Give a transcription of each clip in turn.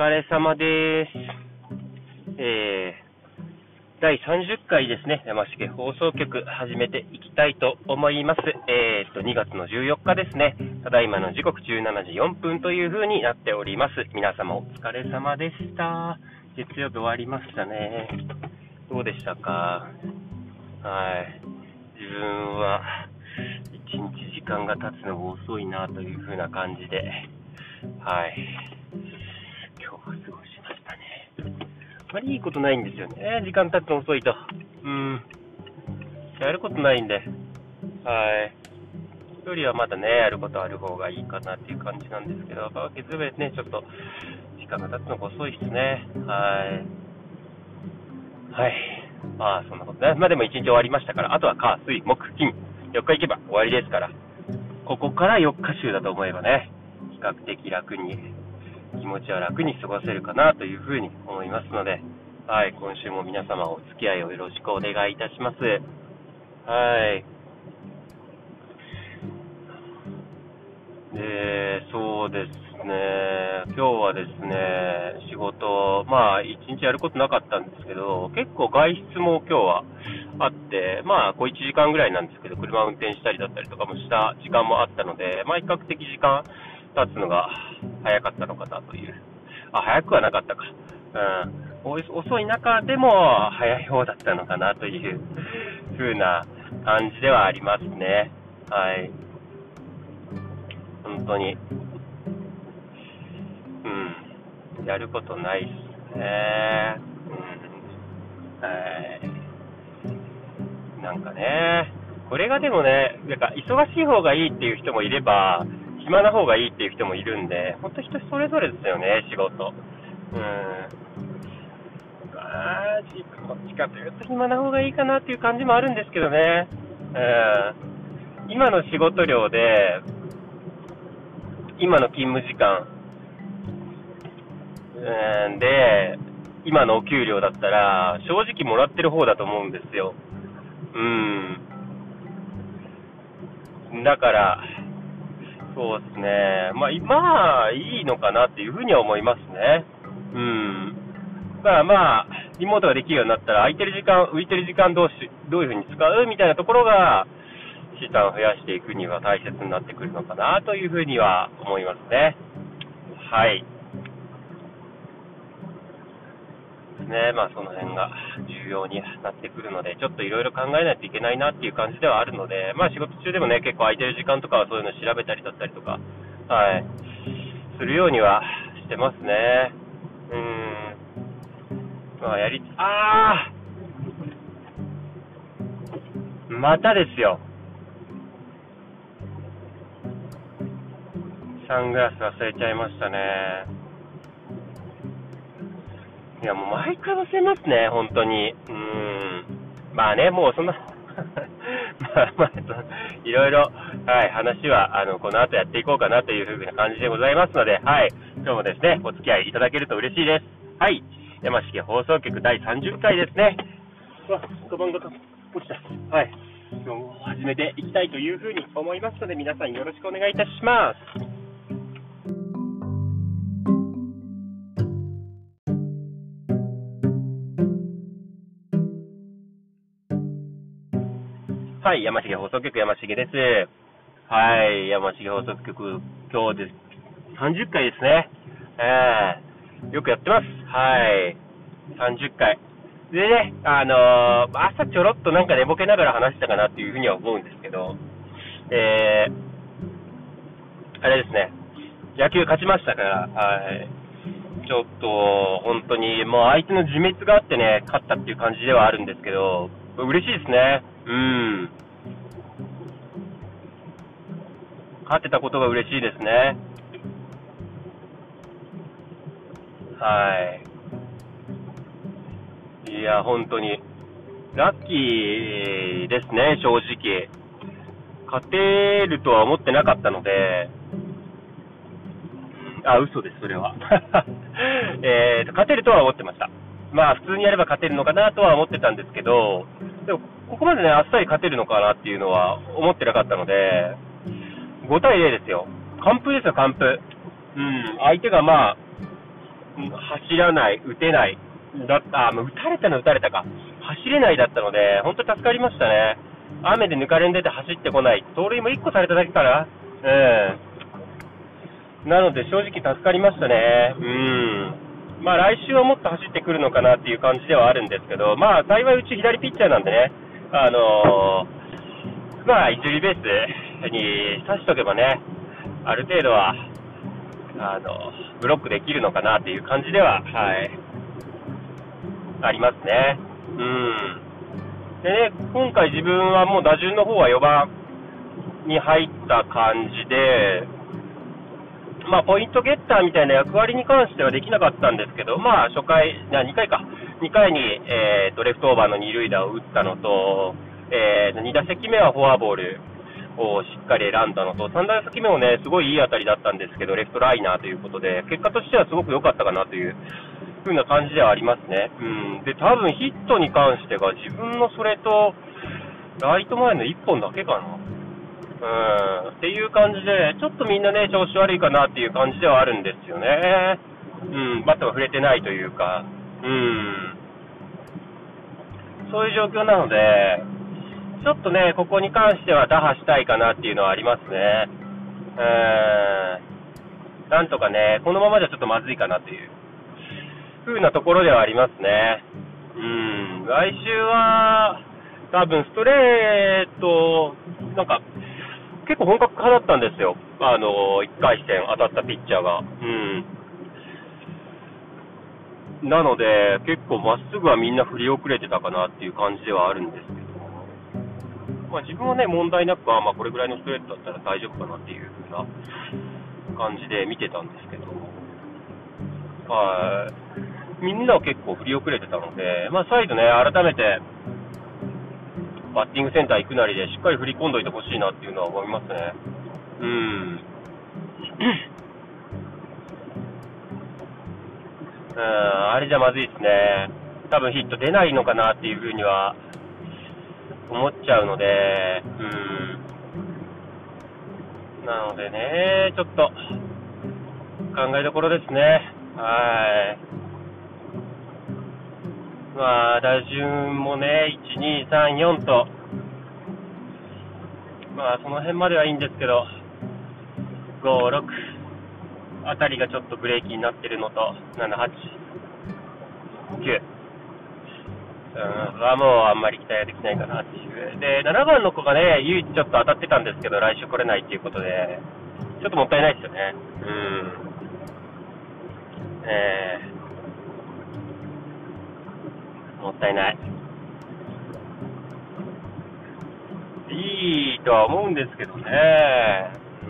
疲れ様です。えー、第30回ですね、山重放送局始めていきたいと思います。えー、っと、2月の14日ですね、ただいまの時刻17時4分という風になっております。皆様お疲れ様でした。月曜日終わりましたね。どうでしたか？はい。自分は、一日時間が経つのが遅いなという風な感じで、はい。まりいいことないんですよね。時間経つの遅いと。うん。やることないんで。はい。一人はまだね、やることある方がいいかなっていう感じなんですけど、月曜日ですね、ちょっと時間が経つのが遅いですね。はい。はい。まあ、そんなことね。まあでも一日終わりましたから、あとは火、水、木、金、4日行けば終わりですから、ここから4日週だと思えばね、比較的楽に、気持ちは楽に過ごせるかなというふうに思いますので、はい、今週も皆様お付き合いをよろしくお願いいたします。はい。で、そうですね、今日はですね、仕事、まあ、一日やることなかったんですけど、結構外出も今日はあって、まあ、こう1時間ぐらいなんですけど、車運転したりだったりとかもした時間もあったので、まあ、比較的時間経つのが早かったのかなという。あ、早くはなかったか。うん。遅い中でも早い方だったのかなという風な感じではありますね。はい。本当に。うん。やることないっすね。うん。はい。なんかね、これがでもね、なんか忙しい方がいいっていう人もいれば、暇な方がいいっていう人もいるんで、本当人それぞれですよね、仕事。うん。あーこっちかというと暇な方がいいかなっていう感じもあるんですけどね。うん。今の仕事量で、今の勤務時間、うん、で、今のお給料だったら、正直もらってる方だと思うんですよ。うん。だから、そうですね。まあ、まあ、いいのかなっていうふうには思いますね。うん。まあまあ、リモートができるようになったら、空いてる時間、浮いてる時間どうし、どういうふうに使うみたいなところが、資産を増やしていくには大切になってくるのかなというふうには思いますね。はい。ね、まあその辺が重要になってくるので、ちょっといろいろ考えないといけないなっていう感じではあるので、まあ仕事中でもね、結構空いてる時間とかはそういうの調べたりだったりとか、はい、するようにはしてますね。うん。まあやり、あーまたですよ。サングラス忘れちゃいましたね。いや、もう毎回忘れますね、本当に。うん。まあね、もうそんな、まあまあ、いろいろ、はい、話は、あの、この後やっていこうかなというふうな感じでございますので、はい、今日もですね、お付き合いいただけると嬉しいです。はい、山重放送局第30回ですね。うわ、カバンが落ちた。はい。今日も始めていきたいというふうに思いますので、皆さんよろしくお願いいたします。はい、山重放送局山重です。はい、山重放送局、今日です。30回ですね。えー、よくやってます。はい。30回。でね、あのー、朝ちょろっとなんか寝ぼけながら話したかなっていうふうには思うんですけど、えー、あれですね、野球勝ちましたから、はい。ちょっと、本当に、もう相手の自滅があってね、勝ったっていう感じではあるんですけど、嬉しいですね。うん。勝てたことが嬉しいですね。はい。いや、本当に、ラッキーですね、正直。勝てるとは思ってなかったので、あ、嘘です、それは。えーと、勝てるとは思ってました。まあ、普通にやれば勝てるのかなとは思ってたんですけど、でも、ここまでね、あっさり勝てるのかなっていうのは思ってなかったので、5対0ですよ。完封ですよ、完封。うん、相手がまあ、走らない、打てない、だった、あ、打たれたの打たれたか。走れないだったので、本当助かりましたね。雨で抜かれんでて走ってこない。盗塁も1個されただけかな。うん。なので正直助かりましたね。うん。まあ来週はもっと走ってくるのかなっていう感じではあるんですけど、まあ幸いうち左ピッチャーなんでね、あのー、まあ一塁ベースに刺しとけばね、ある程度は、あの、ブロックできるのかなっていう感じでは、はい、ありますね。うん。でね、今回自分はもう打順の方は4番に入った感じで、まあ、ポイントゲッターみたいな役割に関してはできなかったんですけど、まあ、初回、2回か、2回に、えーと、レフトオーバーの二塁打を打ったのと、えー、2打席目はフォアボールをしっかり選んだのと、3打席目もね、すごいいい当たりだったんですけど、レフトライナーということで、結果としてはすごく良かったかなという風な感じではありますね。うん。で、多分ヒットに関してが自分のそれと、ライト前の1本だけかな。うん。っていう感じで、ちょっとみんなね、調子悪いかなっていう感じではあるんですよね。うん。バットが触れてないというか、うん。そういう状況なので、ちょっとね、ここに関しては打破したいかなっていうのはありますね。うん。なんとかね、このままじゃちょっとまずいかなという風なところではありますね。うん、来週は、多分ストレート、なんか、結構本格派だったんですよ。あの、1回戦当たったピッチャーが。うん。なので、結構まっすぐはみんな振り遅れてたかなっていう感じではあるんですけど、まあ自分はね、問題なく、まあこれぐらいのストレートだったら大丈夫かなっていう風な感じで見てたんですけど、はい。みんなは結構振り遅れてたので、まあ、再度ね、改めて、バッティングセンター行くなりで、しっかり振り込んどいてほしいなっていうのは思いますね。うん。うん、あれじゃまずいですね。多分ヒット出ないのかなっていうふうには思っちゃうので、うん。なのでね、ちょっと考えどころですね。はい。まあ、打順もね、1、2、3、4と、まあ、その辺まではいいんですけど、5、6あたりがちょっとブレーキになってるのと、7、8、9。うん、はもうあんまり期待はできないかなっていう。で、7番の子がね、唯一ちょっと当たってたんですけど、来週来れないっていうことで、ちょっともったいないですよね。うん。えーもったいない。いいとは思うんですけどね。う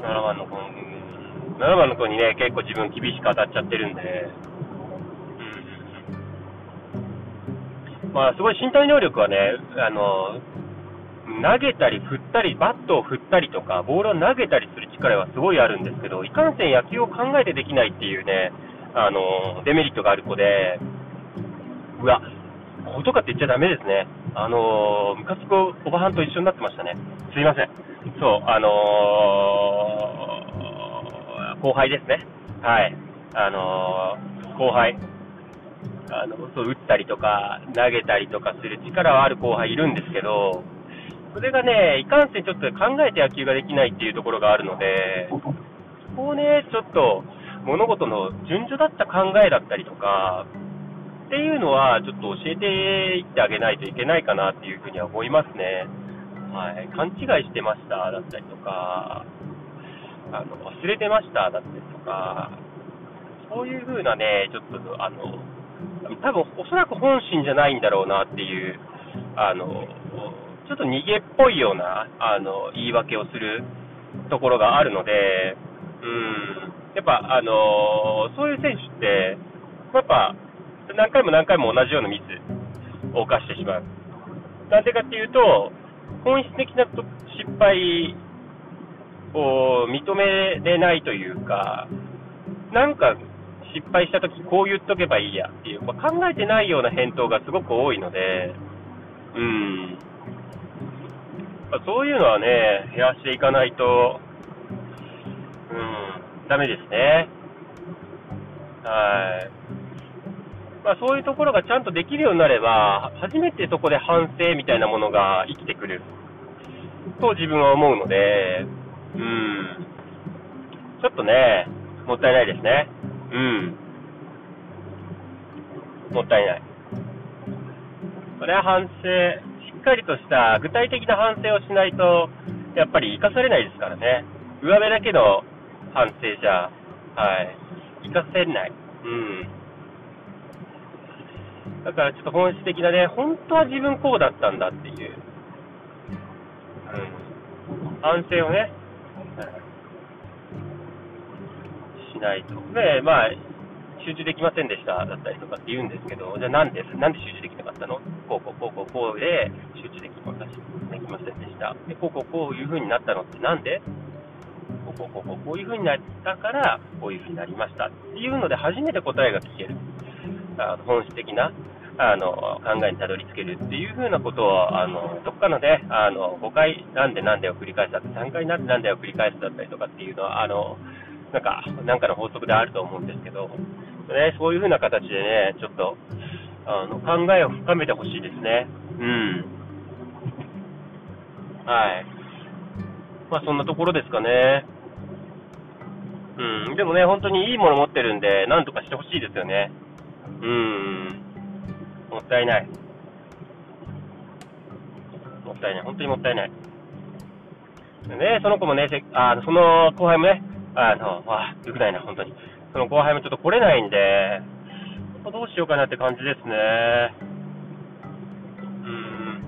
ん。7番の子、7番の子にね、結構自分厳しく当たっちゃってるんで、うん。まあ、すごい身体能力はね、あの、投げたり振ったり、バットを振ったりとか、ボールを投げたりする力はすごいあるんですけど、いかんせん野球を考えてできないっていうね、あの、デメリットがある子で、うわ、こことかって言っちゃダメですね。あのムカつくおばはんと一緒になってましたね。すいません。そう、あのー、後輩ですね。はい。あのー、後輩。あの、そう、打ったりとか、投げたりとかする力はある後輩いるんですけど、それがね、いかんせんちょっと考えて野球ができないっていうところがあるので、そこをね、ちょっと物事の順序だった考えだったりとか、っていうのはちょっと教えていってあげないといけないかなっていうふうには思いますね。はい、勘違いしてましただったりとか、あの忘れてましただったりとか、そういう風なね、ちょっとあの、多分おそらく本心じゃないんだろうなっていう、あの、ちょっと逃げっぽいような、あの、言い訳をするところがあるので、うん、やっぱ、あのそういう選手って、やっぱ、何回も何回も同じようなミスを犯してしまう。なんでかっていうと、本質的な失敗を認めれないというか、なんか失敗したときこう言っとけばいいやっていう、ま、考えてないような返答がすごく多いので、うん、そういうのはね、減らしていかないとうんダメですね。はい。まあ、そういうところがちゃんとできるようになれば、初めてそこで反省みたいなものが生きてくると自分は思うので、うん。ちょっとね、もったいないですね。うん。もったいない。それは反省、っかりとした具体的な反省をしないと、やっぱり生かされないですからね。上辺だけの反省じゃ、はい、生かせない。うん。だからちょっと本質的なね、本当は自分こうだったんだっていう、うん、反省をね、しないと。で、まあ、集中できませんでしただったりとかって言うんですけど、じゃあなんで、なんで集中できなかったの？こうこうこうこうこうで集中できまできませんでした。で、こうこうこういう風になったのってなんで？こうこうこうこうこういう風になったから、こういう風になりましたっていうので初めて答えが聞ける。あの本質的なあの考えにたどり着けるっていう風なことを、あのどっかのね、あの5回なんでなんでを繰り返したって、3回なんでなんでを繰り返すだったりとかっていうのは、あのなんか、なんかの法則であると思うんですけど、ね、そういう風な形でね、ちょっと、あの、考えを深めてほしいですね。うん。はい。まあ、そんなところですかね。うん。でもね、本当にいいもの持ってるんで、なんとかしてほしいですよね。うん。もったいない。もったいない。本当にもったいない。ね、その子もね、あその後輩もね、あの、あ、よくないな、本当に。その後輩もちょっと来れないんで、どうしようかなって感じですね。うん。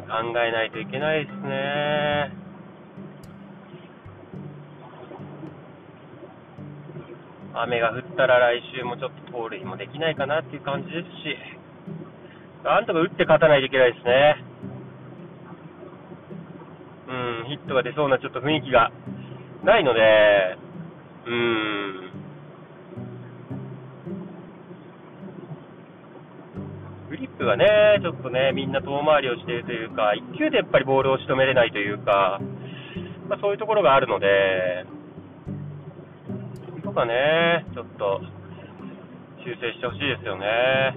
うん、考えないといけないですね。雨が降ったら来週もちょっと盗塁もできないかなっていう感じですし、なんとか打って勝たないといけないですね。うん、ヒットが出そうなちょっと雰囲気がないので、うん。グリップがね、ちょっとね、みんな遠回りをしているというか、1球でやっぱりボールを仕留めれないというか、まあ、そういうところがあるので、とかね、ちょっと修正してほしいですよね。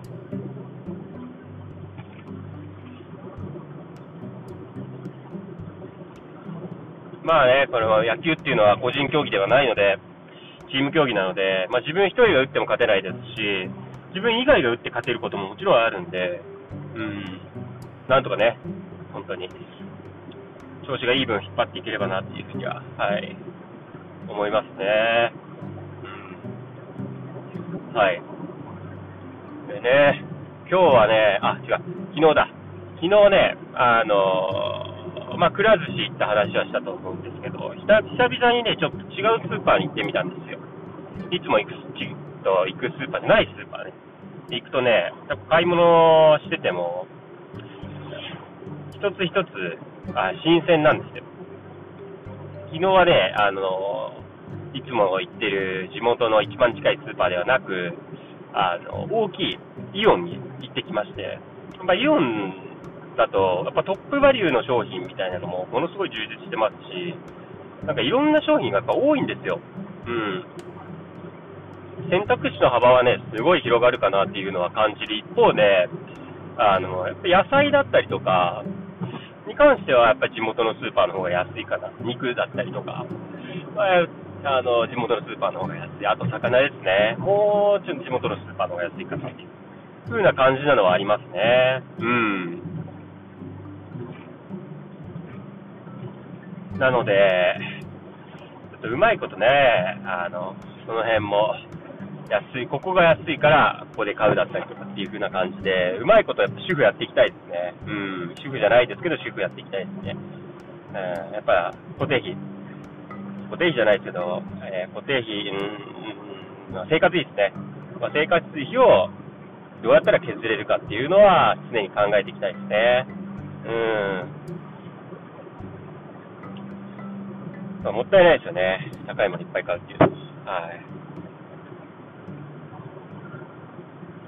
まあね、これは野球っていうのは個人競技ではないので、チーム競技なので、まあ、自分1人が打っても勝てないですし、自分以外が打って勝てることももちろんあるんで、うん、なんとかね、本当に、調子がいい分引っ張っていければなっていうふうには、はい、思いますね。うん、はい。でね、今日はね、あ、違う、昨日だ。昨日ね、あのまあ、くら寿司行った話はしたと思うんですけど、久々にね、ちょっと違うスーパーに行ってみたんですよ。いつも行くと行くスーパーじゃないスーパーね。行くとね、買い物してても、一つ一つあ新鮮なんですよ。昨日はね、あの、いつも行ってる地元の一番近いスーパーではなく、あの、大きいイオンに行ってきまして、まあ、イオンだと、やっぱトップバリューの商品みたいなのもものすごい充実してますし、なんかいろんな商品がやっぱ多いんですよ。うん。選択肢の幅はね、すごい広がるかなっていうのは感じる一方で、あの、やっぱ野菜だったりとか、に関してはやっぱり地元のスーパーの方が安いかな。肉だったりとか、まあ、あの、地元のスーパーの方が安い。あと魚ですね。もうちょっと地元のスーパーの方が安いかなっていう風な感じなのはありますね。うん。なので、ちょっとうまいことね、あの、その辺も、安い、ここが安いから、ここで買うだったりとかっていう風な感じで、うまいことやっぱ主婦やっていきたいですね。うん、主婦じゃないですけど、主婦やっていきたいですね。うん、やっぱ、固定費、固定費じゃないですけど、えー、固定費、うん、生活費ですね。まあ、生活費をどうやったら削れるかっていうのは常に考えていきたいですね。うん。まあ、もったいないですよね。高いものいっぱい買うっていうのは。はい。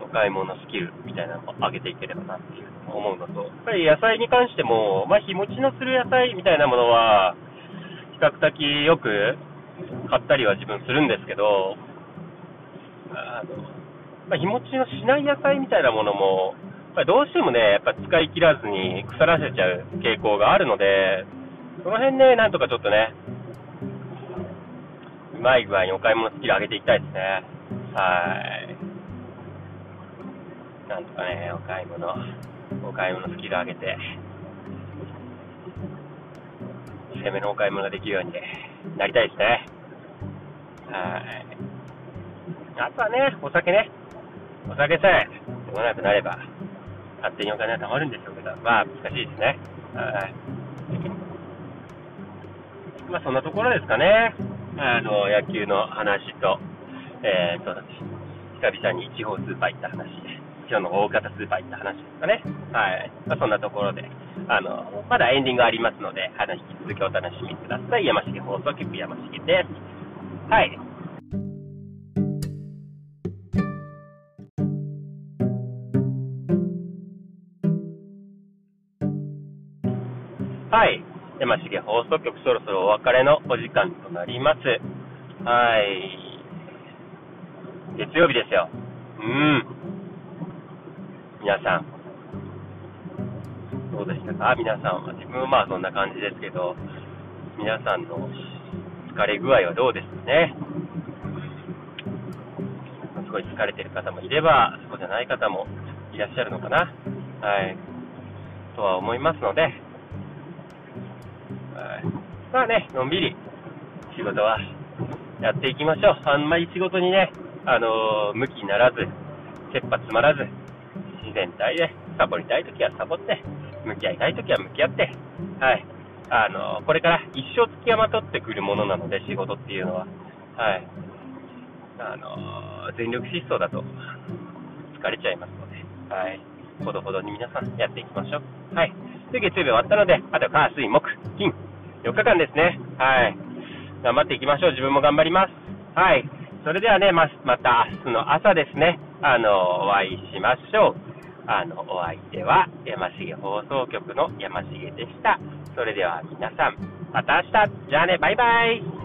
お買い物スキルみたいなのを上げていければなっていう思うのと、やっぱり野菜に関しても、まあ、日持ちのする野菜みたいなものは、比較的よく買ったりは自分するんですけど、あのまあ、日持ちのしない野菜みたいなものも、やっぱりどうしてもね、やっぱ使い切らずに腐らせちゃう傾向があるので、その辺ね、なんとかちょっとね、うまい具合にお買い物スキル上げていきたいですね。はい。なんとかね、お買い物、お買い物スキル上げて、攻めのお買い物ができるようになりたいですね。はい。あとはね、お酒ね。お酒さえ飲まなくなれば、勝手にお金は貯まるんでしょうけど、まあ難しいですね。はい。まあそんなところですかね。あの、野球の話と、えー、と、久々に地方スーパー行った話、今日の大型スーパー行った話ですかね。はい。まあ、そんなところで、あの、まだエンディングありますので、あの、引き続きお楽しみください。山重放送局山重です。はい。放送局、そろそろお別れのお時間となります。はい。月曜日ですよ。うん。皆さん、どうでしたか？皆さんは。自分はまあそんな感じですけど、皆さんの疲れ具合はどうですかね？すごい疲れてる方もいれば、そうじゃない方もいらっしゃるのかな？はい。とは思いますので、はいまあね、のんびり仕事はやっていきましょう。あんまり仕事にね、あのー、向きにならず、切羽詰まらず、自然体でサボりたいときはサボって、向き合いたいときは向き合って、はい。あのー、これから一生付きまとってくるものなので、仕事っていうのは。はい。あのー、全力疾走だと疲れちゃいますので、はい。ほどほどに皆さんやっていきましょう。はい。で、月曜日終わったので、あと火、水、木、金、4日間ですね。はい。頑張っていきましょう。自分も頑張ります。はい。それではね、ま、また明日の朝ですね、あの、お会いしましょう。あの、お相手は山重放送局の山重でした。それでは皆さん、また明日。じゃあね、バイバイ。